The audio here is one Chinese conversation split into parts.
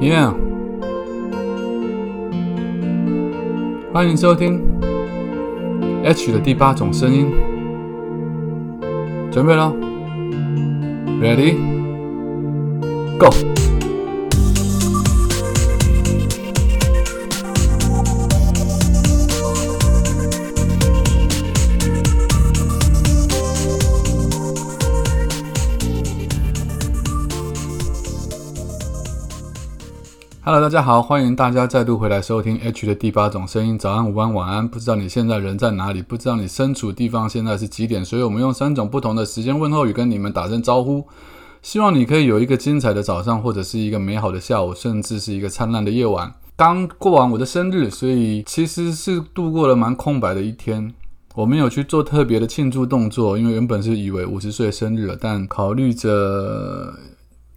Yeah，欢迎收听 H 的第八种声音，准备了，Ready，Go。Hello，大家好，欢迎大家再度回来收听 H 的第八种声音。早安、午安、晚安，不知道你现在人在哪里，不知道你身处地方现在是几点，所以我们用三种不同的时间问候语跟你们打声招呼。希望你可以有一个精彩的早上，或者是一个美好的下午，甚至是一个灿烂的夜晚。刚过完我的生日，所以其实是度过了蛮空白的一天。我没有去做特别的庆祝动作，因为原本是以为五十岁生日了，但考虑着。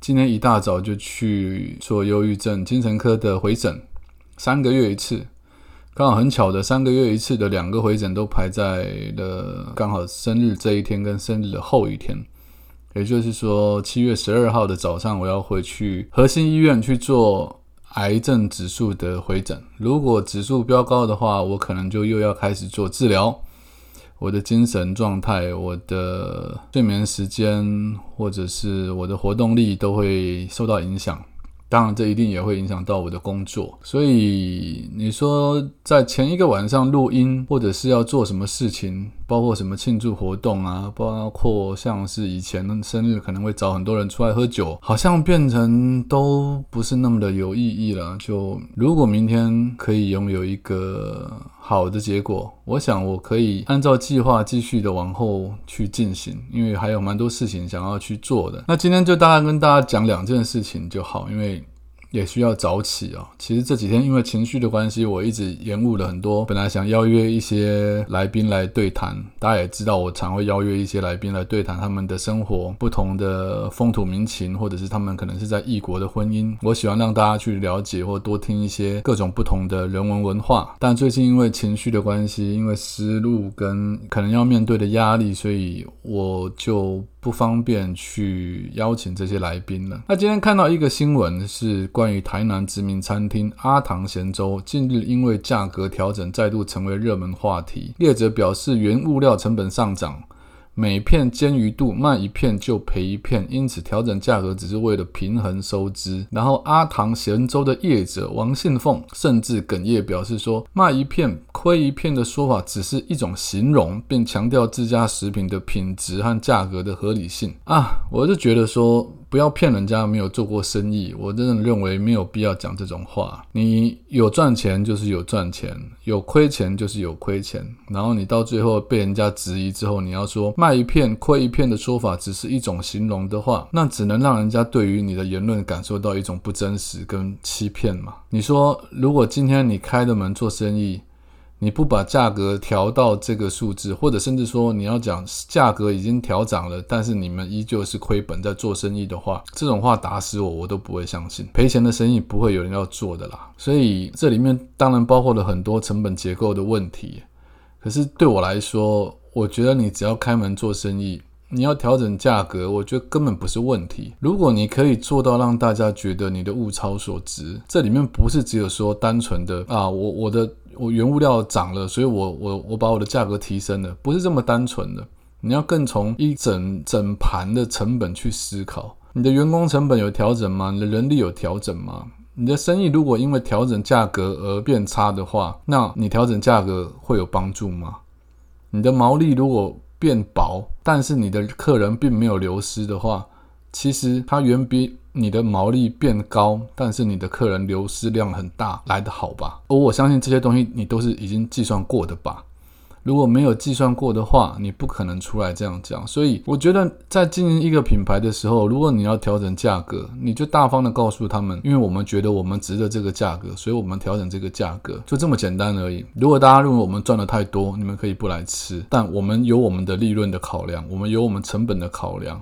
今天一大早就去做忧郁症精神科的回诊，三个月一次，刚好很巧的三个月一次的两个回诊都排在了刚好生日这一天跟生日的后一天，也就是说七月十二号的早上我要回去核心医院去做癌症指数的回诊，如果指数飙高的话，我可能就又要开始做治疗。我的精神状态、我的睡眠时间，或者是我的活动力都会受到影响。当然，这一定也会影响到我的工作。所以你说在前一个晚上录音，或者是要做什么事情，包括什么庆祝活动啊，包括像是以前的生日可能会找很多人出来喝酒，好像变成都不是那么的有意义了。就如果明天可以拥有一个好的结果，我想我可以按照计划继续的往后去进行，因为还有蛮多事情想要去做的。那今天就大概跟大家讲两件事情就好，因为。也需要早起啊。其实这几天因为情绪的关系，我一直延误了很多。本来想邀约一些来宾来对谈，大家也知道，我常会邀约一些来宾来对谈他们的生活、不同的风土民情，或者是他们可能是在异国的婚姻。我喜欢让大家去了解或多听一些各种不同的人文文化。但最近因为情绪的关系，因为思路跟可能要面对的压力，所以我就。不方便去邀请这些来宾了。那今天看到一个新闻，是关于台南知名餐厅阿唐咸粥，近日因为价格调整，再度成为热门话题。业者表示，原物料成本上涨。每片煎鱼肚卖一片就赔一片，因此调整价格只是为了平衡收支。然后阿唐咸粥的业者王信凤甚至哽咽表示说，卖一片亏一片的说法只是一种形容，并强调自家食品的品质和价格的合理性啊！我就觉得说。不要骗人家没有做过生意，我真的认为没有必要讲这种话。你有赚钱就是有赚钱，有亏钱就是有亏钱。然后你到最后被人家质疑之后，你要说卖一片亏一片的说法只是一种形容的话，那只能让人家对于你的言论感受到一种不真实跟欺骗嘛。你说如果今天你开的门做生意。你不把价格调到这个数字，或者甚至说你要讲价格已经调涨了，但是你们依旧是亏本在做生意的话，这种话打死我我都不会相信，赔钱的生意不会有人要做的啦。所以这里面当然包括了很多成本结构的问题。可是对我来说，我觉得你只要开门做生意，你要调整价格，我觉得根本不是问题。如果你可以做到让大家觉得你的物超所值，这里面不是只有说单纯的啊，我我的。我原物料涨了，所以我我我把我的价格提升了，不是这么单纯的。你要更从一整整盘的成本去思考。你的员工成本有调整吗？你的人力有调整吗？你的生意如果因为调整价格而变差的话，那你调整价格会有帮助吗？你的毛利如果变薄，但是你的客人并没有流失的话，其实它远比。你的毛利变高，但是你的客人流失量很大，来得好吧？而我相信这些东西你都是已经计算过的吧？如果没有计算过的话，你不可能出来这样讲。所以我觉得在经营一个品牌的时候，如果你要调整价格，你就大方的告诉他们，因为我们觉得我们值得这个价格，所以我们调整这个价格，就这么简单而已。如果大家认为我们赚的太多，你们可以不来吃，但我们有我们的利润的考量，我们有我们成本的考量。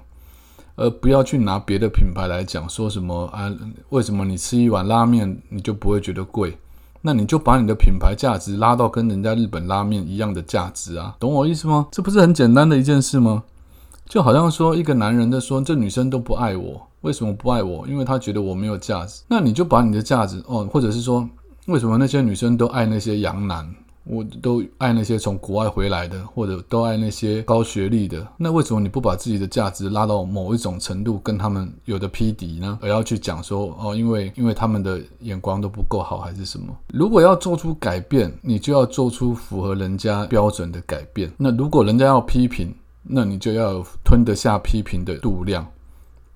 而不要去拿别的品牌来讲，说什么啊？为什么你吃一碗拉面你就不会觉得贵？那你就把你的品牌价值拉到跟人家日本拉面一样的价值啊，懂我意思吗？这不是很简单的一件事吗？就好像说一个男人在说，这女生都不爱我，为什么不爱我？因为他觉得我没有价值。那你就把你的价值哦，或者是说，为什么那些女生都爱那些洋男？我都爱那些从国外回来的，或者都爱那些高学历的。那为什么你不把自己的价值拉到某一种程度，跟他们有的匹敌呢？而要去讲说哦，因为因为他们的眼光都不够好，还是什么？如果要做出改变，你就要做出符合人家标准的改变。那如果人家要批评，那你就要吞得下批评的度量，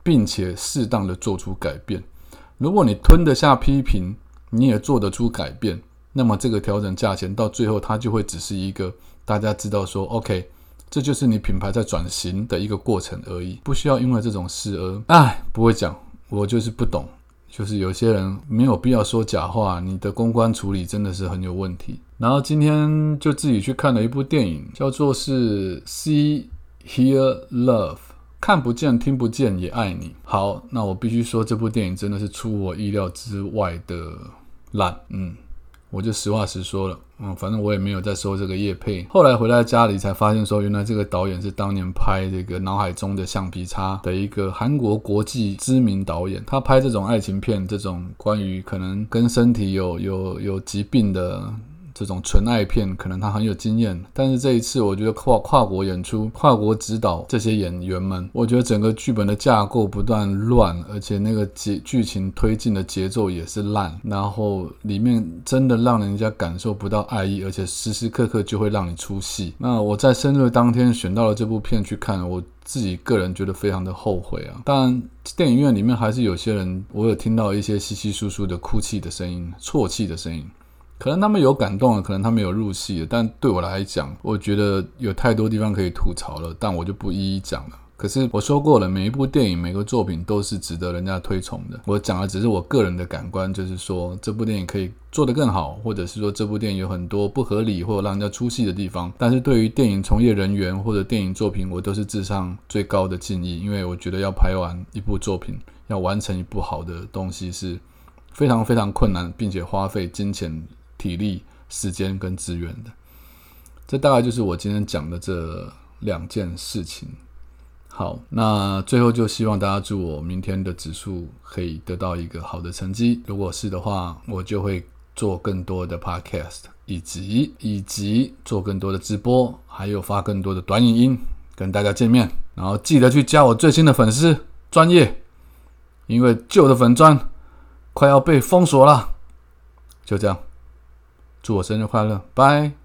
并且适当的做出改变。如果你吞得下批评，你也做得出改变。那么这个调整价钱到最后，它就会只是一个大家知道说，OK，这就是你品牌在转型的一个过程而已，不需要因为这种事而哎，不会讲，我就是不懂，就是有些人没有必要说假话，你的公关处理真的是很有问题。然后今天就自己去看了一部电影，叫做是 See Hear Love，看不见听不见也爱你。好，那我必须说这部电影真的是出我意料之外的烂，嗯。我就实话实说了，嗯，反正我也没有在收这个叶佩。后来回到家里才发现，说原来这个导演是当年拍这个脑海中的橡皮擦的一个韩国国际知名导演。他拍这种爱情片，这种关于可能跟身体有有有疾病的。这种纯爱片可能他很有经验，但是这一次我觉得跨跨国演出、跨国指导这些演员们，我觉得整个剧本的架构不断乱，而且那个节剧情推进的节奏也是烂，然后里面真的让人家感受不到爱意，而且时时刻刻就会让你出戏。那我在生日当天选到了这部片去看，我自己个人觉得非常的后悔啊。当然，电影院里面还是有些人，我有听到一些稀稀疏疏的哭泣的声音、啜泣的声音。可能他们有感动了，可能他们有入戏的，但对我来讲，我觉得有太多地方可以吐槽了，但我就不一一讲了。可是我说过了，每一部电影、每个作品都是值得人家推崇的。我讲的只是我个人的感官，就是说这部电影可以做得更好，或者是说这部电影有很多不合理或者让人家出戏的地方。但是对于电影从业人员或者电影作品，我都是致上最高的敬意，因为我觉得要拍完一部作品，要完成一部好的东西是非常非常困难，并且花费金钱。体力、时间跟资源的，这大概就是我今天讲的这两件事情。好，那最后就希望大家祝我明天的指数可以得到一个好的成绩。如果是的话，我就会做更多的 podcast，以及以及做更多的直播，还有发更多的短影音跟大家见面。然后记得去加我最新的粉丝专业，因为旧的粉砖快要被封锁了。就这样。祝我生日快乐，拜。